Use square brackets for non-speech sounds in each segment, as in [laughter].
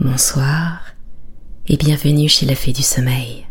Bonsoir et bienvenue chez la Fée du Sommeil.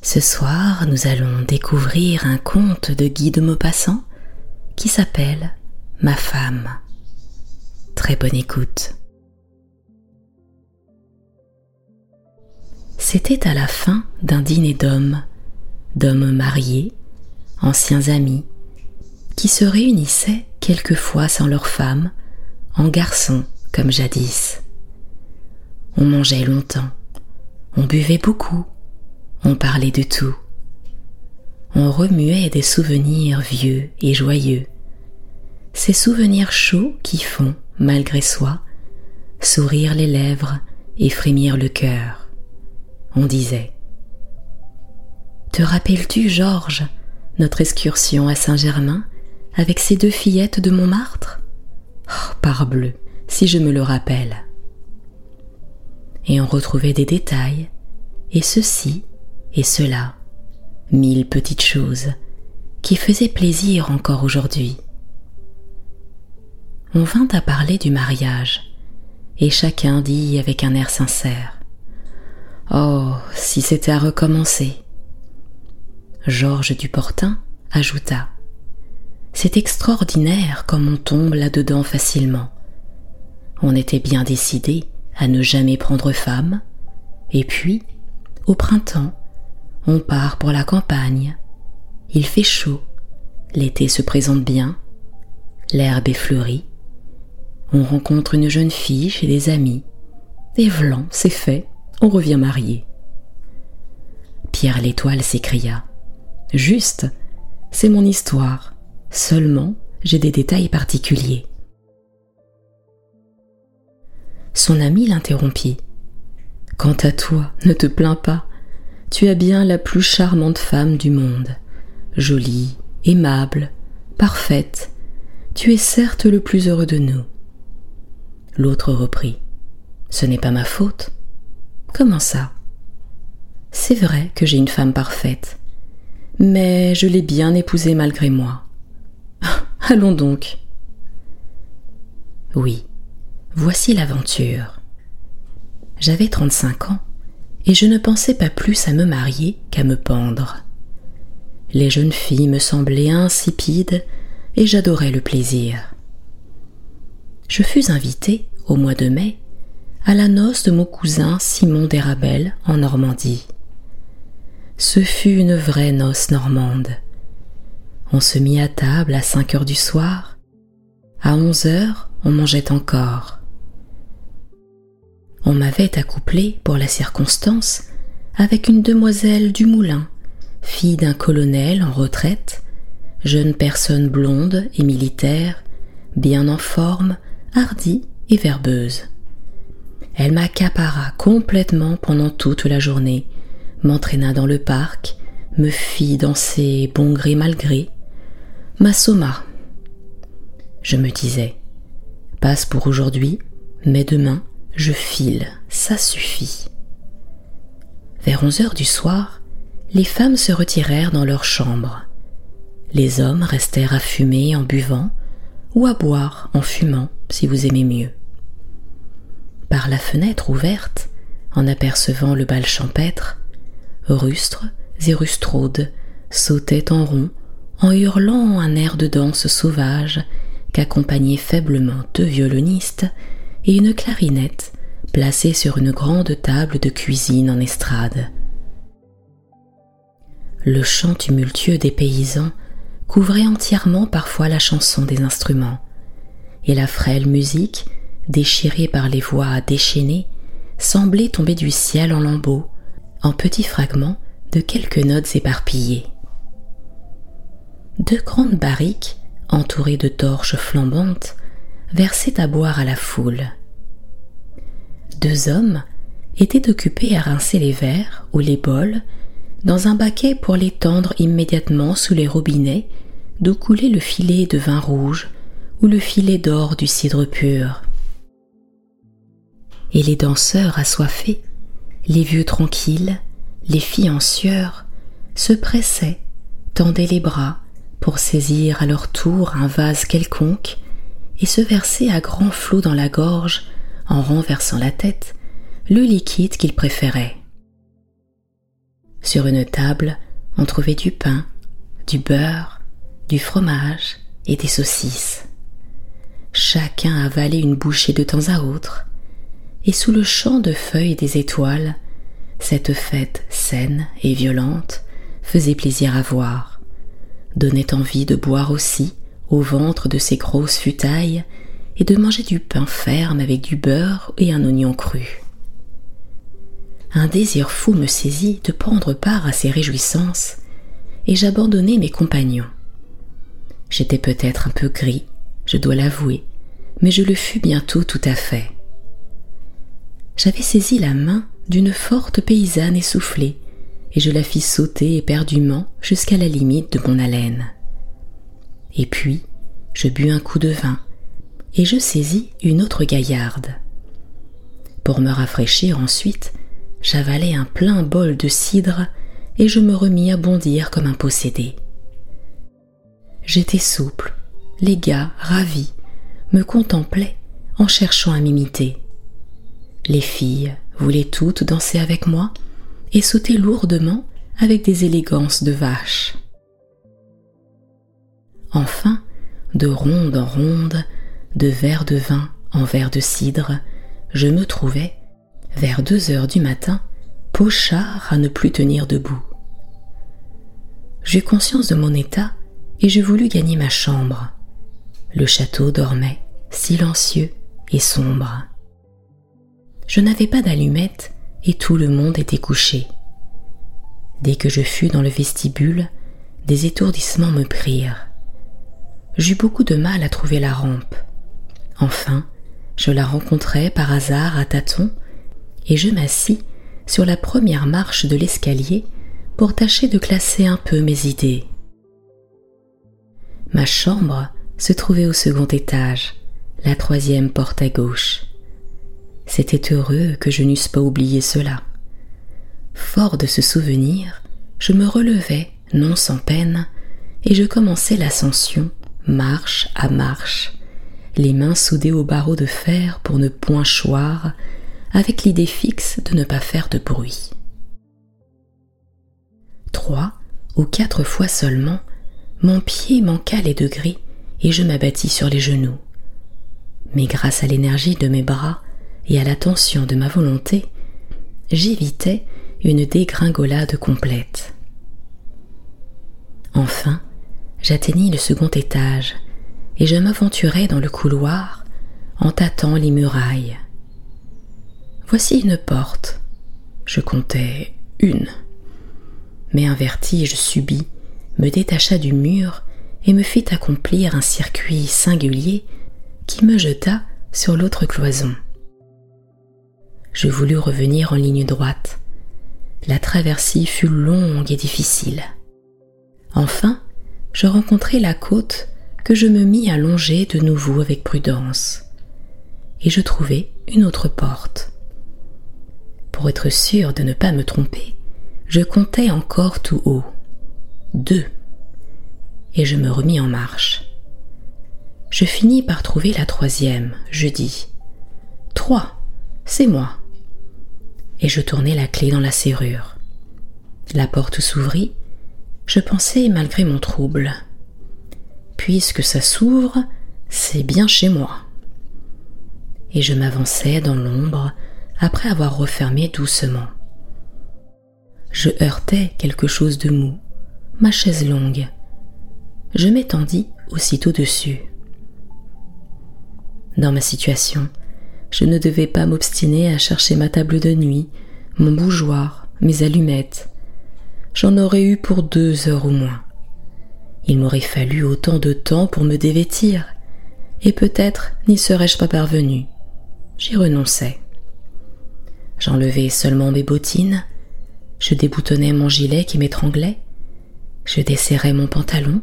Ce soir, nous allons découvrir un conte de Guy de Maupassant qui s'appelle Ma femme. Très bonne écoute. C'était à la fin d'un dîner d'hommes, d'hommes mariés, anciens amis, qui se réunissaient quelquefois sans leurs femmes, en garçons comme jadis. On mangeait longtemps, on buvait beaucoup, on parlait de tout. On remuait des souvenirs vieux et joyeux, ces souvenirs chauds qui font, malgré soi, sourire les lèvres et frémir le cœur. On disait Te rappelles-tu, Georges, notre excursion à Saint-Germain avec ces deux fillettes de Montmartre? Oh, Parbleu, si je me le rappelle. Et on retrouvait des détails, et ceci et cela, mille petites choses qui faisaient plaisir encore aujourd'hui. On vint à parler du mariage, et chacun dit avec un air sincère Oh, si c'était à recommencer. Georges Duportin ajouta C'est extraordinaire comme on tombe là-dedans facilement. On était bien décidé à ne jamais prendre femme, et puis, au printemps, on part pour la campagne. Il fait chaud, l'été se présente bien, l'herbe est fleurie. On rencontre une jeune fille chez des amis, et vlan, c'est fait, on revient marié. Pierre l'Étoile s'écria. Juste, c'est mon histoire, seulement j'ai des détails particuliers. Son ami l'interrompit. Quant à toi, ne te plains pas, tu as bien la plus charmante femme du monde, jolie, aimable, parfaite, tu es certes le plus heureux de nous. L'autre reprit. Ce n'est pas ma faute. Comment ça? C'est vrai que j'ai une femme parfaite, mais je l'ai bien épousée malgré moi. [laughs] Allons donc. Oui, voici l'aventure. J'avais trente-cinq ans et je ne pensais pas plus à me marier qu'à me pendre. Les jeunes filles me semblaient insipides et j'adorais le plaisir. Je fus invité, au mois de mai, à la noce de mon cousin Simon d'Érabel en Normandie. Ce fut une vraie noce normande. On se mit à table à cinq heures du soir. À onze heures, on mangeait encore on m'avait accouplé pour la circonstance avec une demoiselle du moulin, fille d'un colonel en retraite, jeune personne blonde et militaire, bien en forme, hardie et verbeuse. Elle m'accapara complètement pendant toute la journée, m'entraîna dans le parc, me fit danser bon gré mal gré, m'assomma. Je me disais, passe pour aujourd'hui, mais demain, je file, ça suffit. Vers onze heures du soir, les femmes se retirèrent dans leurs chambres. Les hommes restèrent à fumer en buvant ou à boire en fumant si vous aimez mieux. Par la fenêtre ouverte, en apercevant le bal champêtre, rustres et rustraudes sautaient en rond en hurlant un air de danse sauvage qu'accompagnaient faiblement deux violonistes et une clarinette placée sur une grande table de cuisine en estrade. Le chant tumultueux des paysans couvrait entièrement parfois la chanson des instruments, et la frêle musique, déchirée par les voix déchaînées, semblait tomber du ciel en lambeaux, en petits fragments de quelques notes éparpillées. Deux grandes barriques, entourées de torches flambantes, versait à boire à la foule. Deux hommes étaient occupés à rincer les verres ou les bols dans un baquet pour les tendre immédiatement sous les robinets d'où coulait le filet de vin rouge ou le filet d'or du cidre pur. Et les danseurs assoiffés, les vieux tranquilles, les filles en sueur, se pressaient, tendaient les bras pour saisir à leur tour un vase quelconque et se verser à grands flots dans la gorge en renversant la tête, le liquide qu'il préférait. Sur une table, on trouvait du pain, du beurre, du fromage et des saucisses. Chacun avalait une bouchée de temps à autre, et sous le champ de feuilles des étoiles, cette fête saine et violente faisait plaisir à voir, donnait envie de boire aussi au ventre de ces grosses futailles et de manger du pain ferme avec du beurre et un oignon cru. Un désir fou me saisit de prendre part à ces réjouissances, et j'abandonnai mes compagnons. J'étais peut-être un peu gris, je dois l'avouer, mais je le fus bientôt tout à fait. J'avais saisi la main d'une forte paysanne essoufflée, et je la fis sauter éperdument jusqu'à la limite de mon haleine. Et puis, je bus un coup de vin, et je saisis une autre gaillarde. Pour me rafraîchir ensuite, j'avalai un plein bol de cidre et je me remis à bondir comme un possédé. J'étais souple, les gars, ravis, me contemplaient en cherchant à m'imiter. Les filles voulaient toutes danser avec moi et sauter lourdement avec des élégances de vache. Enfin, de ronde en ronde, de verre de vin en verre de cidre, je me trouvais, vers deux heures du matin, pochard à ne plus tenir debout. J'eus conscience de mon état et je voulus gagner ma chambre. Le château dormait, silencieux et sombre. Je n'avais pas d'allumette et tout le monde était couché. Dès que je fus dans le vestibule, des étourdissements me prirent. J'eus beaucoup de mal à trouver la rampe. Enfin, je la rencontrai par hasard à tâtons et je m'assis sur la première marche de l'escalier pour tâcher de classer un peu mes idées. Ma chambre se trouvait au second étage, la troisième porte à gauche. C'était heureux que je n'eusse pas oublié cela. Fort de ce souvenir, je me relevai, non sans peine, et je commençai l'ascension, marche à marche, les mains soudées au barreau de fer pour ne point choir, avec l'idée fixe de ne pas faire de bruit. Trois ou quatre fois seulement, mon pied manqua les degrés et je m'abattis sur les genoux. Mais grâce à l'énergie de mes bras et à l'attention de ma volonté, j'évitais une dégringolade complète. Enfin, j'atteignis le second étage et je m'aventurai dans le couloir en tâtant les murailles. Voici une porte. Je comptais une. Mais un vertige subit me détacha du mur et me fit accomplir un circuit singulier qui me jeta sur l'autre cloison. Je voulus revenir en ligne droite. La traversée fut longue et difficile. Enfin, je rencontrai la côte que je me mis à longer de nouveau avec prudence. Et je trouvai une autre porte. Pour être sûr de ne pas me tromper, je comptai encore tout haut. Deux. Et je me remis en marche. Je finis par trouver la troisième. Je dis Trois, c'est moi. Et je tournai la clé dans la serrure. La porte s'ouvrit. Je pensai malgré mon trouble. Puisque ça s'ouvre, c'est bien chez moi. Et je m'avançai dans l'ombre après avoir refermé doucement. Je heurtais quelque chose de mou, ma chaise longue. Je m'étendis aussitôt dessus. Dans ma situation, je ne devais pas m'obstiner à chercher ma table de nuit, mon bougeoir, mes allumettes. J'en aurais eu pour deux heures au moins. Il m'aurait fallu autant de temps pour me dévêtir, et peut-être n'y serais-je pas parvenu. J'y renonçais. J'enlevai seulement mes bottines, je déboutonnais mon gilet qui m'étranglait, je desserrais mon pantalon,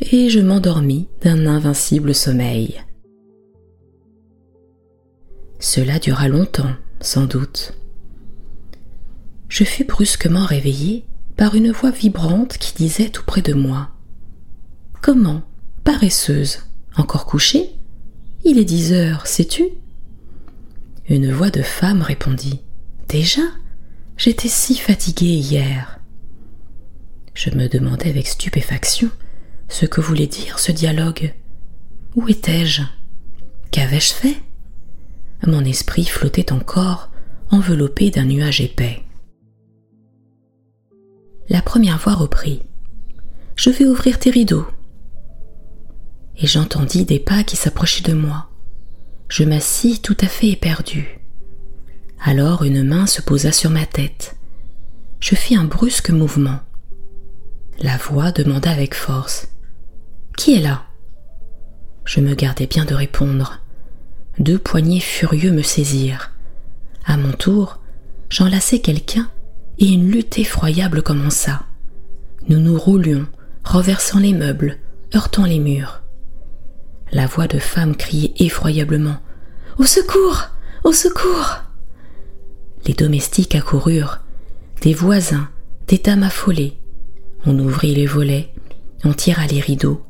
et je m'endormis d'un invincible sommeil. Cela dura longtemps, sans doute. Je fus brusquement réveillé par une voix vibrante qui disait tout près de moi. Comment Paresseuse Encore couchée? Il est dix heures, sais-tu? Une voix de femme répondit. Déjà? J'étais si fatiguée hier. Je me demandais avec stupéfaction ce que voulait dire ce dialogue. Où étais-je? Qu'avais-je fait? Mon esprit flottait encore, enveloppé d'un nuage épais. La première voix reprit. Je vais ouvrir tes rideaux. Et j'entendis des pas qui s'approchaient de moi. Je m'assis tout à fait éperdu. Alors une main se posa sur ma tête. Je fis un brusque mouvement. La voix demanda avec force. Qui est là? Je me gardai bien de répondre. Deux poignets furieux me saisirent. À mon tour, j'enlaçai quelqu'un et une lutte effroyable commença. Nous nous roulions, renversant les meubles, heurtant les murs. La voix de femme criait effroyablement. Au secours. Au secours. Les domestiques accoururent, des voisins, des dames affolées. On ouvrit les volets, on tira les rideaux.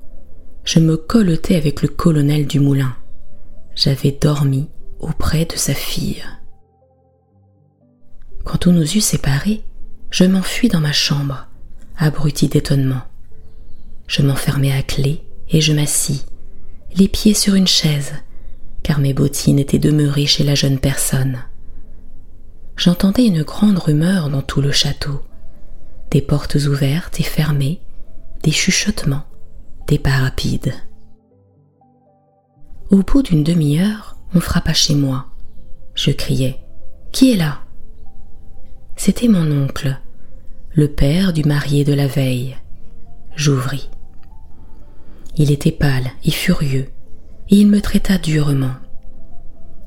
Je me colletai avec le colonel du moulin. J'avais dormi auprès de sa fille. Quand on nous eut séparés, je m'enfuis dans ma chambre, abruti d'étonnement. Je m'enfermai à clé et je m'assis, les pieds sur une chaise, car mes bottines étaient demeurées chez la jeune personne. J'entendais une grande rumeur dans tout le château, des portes ouvertes et fermées, des chuchotements, des pas rapides. Au bout d'une demi-heure, on frappa chez moi. Je criai Qui est là? C'était mon oncle, le père du marié de la veille. J'ouvris. Il était pâle et furieux, et il me traita durement.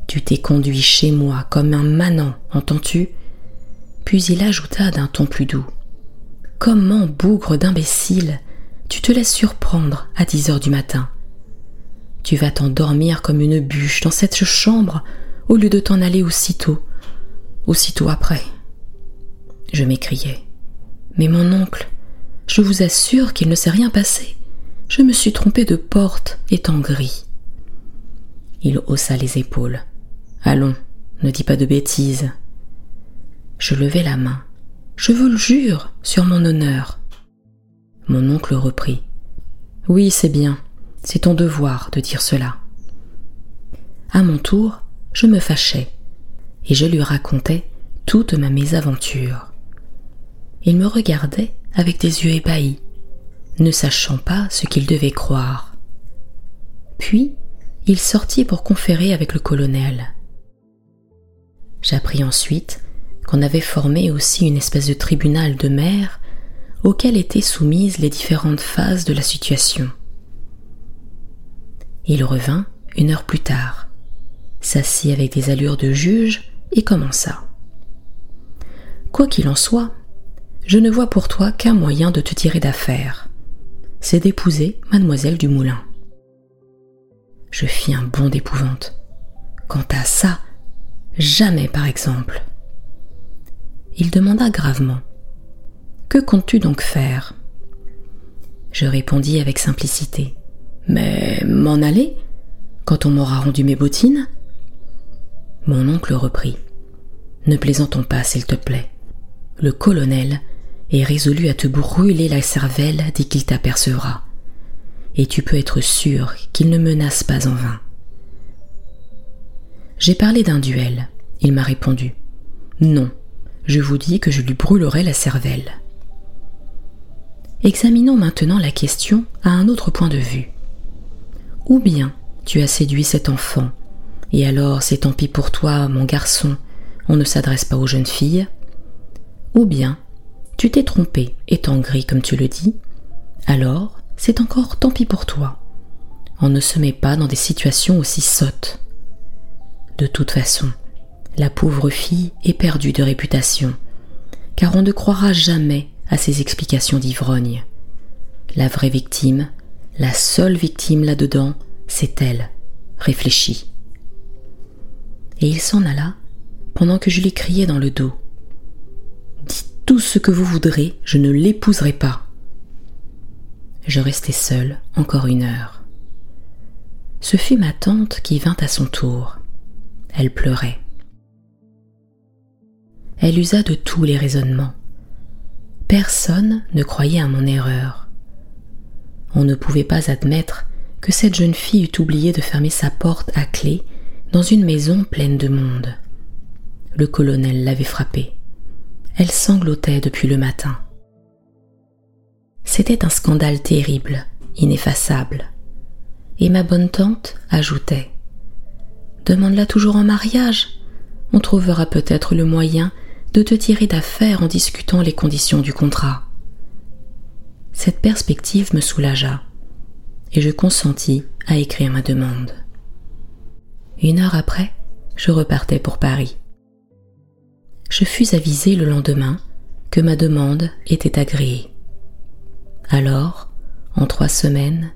Tu t'es conduit chez moi comme un manant, entends-tu? Puis il ajouta d'un ton plus doux. Comment, bougre d'imbécile, tu te laisses surprendre à dix heures du matin? Tu vas t'endormir comme une bûche dans cette chambre au lieu de t'en aller aussitôt, aussitôt après. Je m'écriai. Mais mon oncle, je vous assure qu'il ne s'est rien passé. Je me suis trompé de porte, étant gris. Il haussa les épaules. Allons, ne dis pas de bêtises. Je levai la main. Je vous le jure, sur mon honneur. Mon oncle reprit. Oui, c'est bien, c'est ton devoir de dire cela. À mon tour, je me fâchai, et je lui racontai toute ma mésaventure. Il me regardait avec des yeux ébahis, ne sachant pas ce qu'il devait croire. Puis il sortit pour conférer avec le colonel. J'appris ensuite qu'on avait formé aussi une espèce de tribunal de mer auquel étaient soumises les différentes phases de la situation. Il revint une heure plus tard, s'assit avec des allures de juge et commença. Quoi qu'il en soit, je ne vois pour toi qu'un moyen de te tirer d'affaire, c'est d'épouser mademoiselle du Moulin. Je fis un bond d'épouvante. Quant à ça, jamais par exemple. Il demanda gravement. Que comptes-tu donc faire? Je répondis avec simplicité. Mais m'en aller? Quand on m'aura rendu mes bottines? Mon oncle reprit. Ne plaisantons pas, s'il te plaît. Le colonel est résolu à te brûler la cervelle dès qu'il t'apercevra. Et tu peux être sûr qu'il ne menace pas en vain. J'ai parlé d'un duel. Il m'a répondu. Non, je vous dis que je lui brûlerai la cervelle. Examinons maintenant la question à un autre point de vue. Ou bien tu as séduit cet enfant, et alors c'est tant pis pour toi, mon garçon, on ne s'adresse pas aux jeunes filles, ou bien tu t'es trompé, étant gris comme tu le dis, alors c'est encore tant pis pour toi. On ne se met pas dans des situations aussi sottes. De toute façon, la pauvre fille est perdue de réputation, car on ne croira jamais à ses explications d'ivrogne. La vraie victime, la seule victime là-dedans, c'est elle, réfléchie. Et il s'en alla pendant que je lui criais dans le dos tout ce que vous voudrez, je ne l'épouserai pas. Je restai seule encore une heure. Ce fut ma tante qui vint à son tour. Elle pleurait. elle usa de tous les raisonnements. Personne ne croyait à mon erreur. On ne pouvait pas admettre que cette jeune fille eût oublié de fermer sa porte à clé dans une maison pleine de monde. Le colonel l'avait frappée. Elle sanglotait depuis le matin. C'était un scandale terrible, ineffaçable. Et ma bonne tante ajoutait Demande-la toujours en mariage. On trouvera peut-être le moyen de te tirer d'affaire en discutant les conditions du contrat. Cette perspective me soulagea, et je consentis à écrire ma demande. Une heure après, je repartais pour Paris. Je fus avisé le lendemain que ma demande était agréée. Alors, en trois semaines,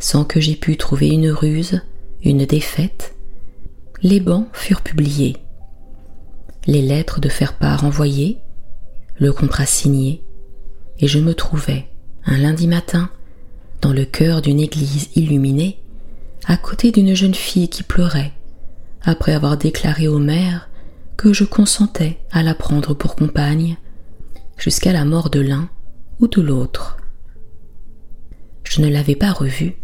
sans que j'aie pu trouver une ruse, une défaite, les bans furent publiés. Les lettres de faire-part envoyées, le contrat signé, et je me trouvais, un lundi matin, dans le cœur d'une église illuminée, à côté d'une jeune fille qui pleurait, après avoir déclaré au maire que je consentais à la prendre pour compagne, jusqu'à la mort de l'un ou de l'autre. Je ne l'avais pas revue,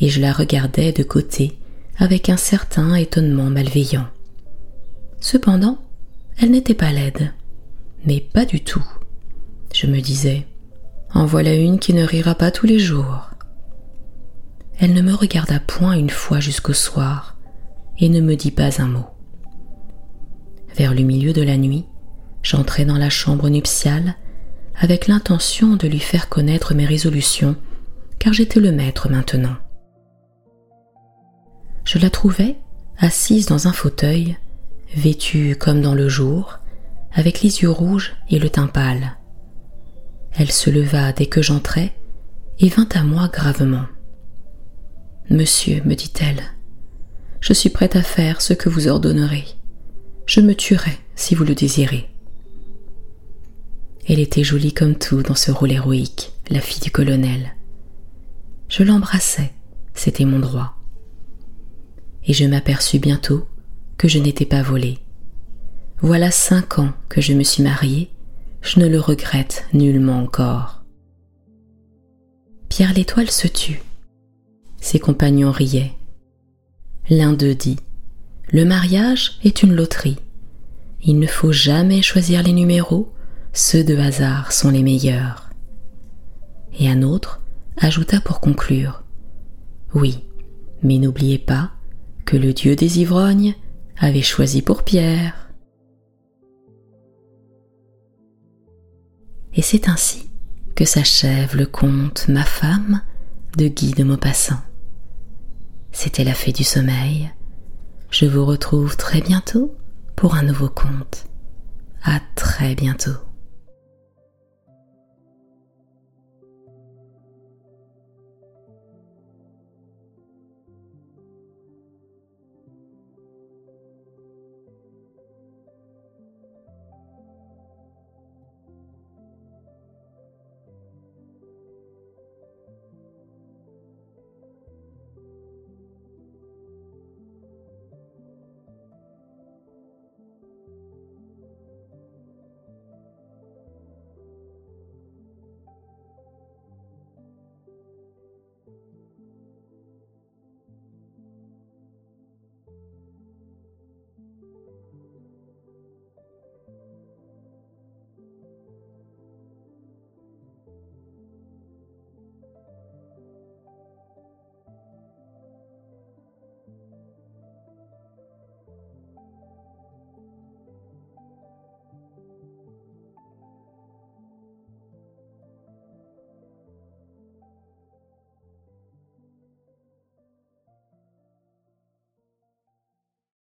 et je la regardais de côté avec un certain étonnement malveillant. Cependant, elle n'était pas laide, mais pas du tout. Je me disais, en voilà une qui ne rira pas tous les jours. Elle ne me regarda point une fois jusqu'au soir et ne me dit pas un mot. Vers le milieu de la nuit, j'entrai dans la chambre nuptiale avec l'intention de lui faire connaître mes résolutions, car j'étais le maître maintenant. Je la trouvai assise dans un fauteuil, vêtue comme dans le jour, avec les yeux rouges et le teint pâle. Elle se leva dès que j'entrai et vint à moi gravement. Monsieur, me dit-elle, je suis prête à faire ce que vous ordonnerez. Je me tuerai si vous le désirez. Elle était jolie comme tout dans ce rôle héroïque, la fille du colonel. Je l'embrassai, c'était mon droit. Et je m'aperçus bientôt que je n'étais pas volée. Voilà cinq ans que je me suis mariée, je ne le regrette nullement encore. Pierre l'Étoile se tut. Ses compagnons riaient. L'un d'eux dit Le mariage est une loterie. Il ne faut jamais choisir les numéros, ceux de hasard sont les meilleurs. Et un autre ajouta pour conclure Oui, mais n'oubliez pas que le dieu des ivrognes avait choisi pour Pierre. Et c'est ainsi que s'achève le conte Ma femme de Guy de Maupassant. C'était la fée du sommeil. Je vous retrouve très bientôt pour un nouveau conte. À très bientôt.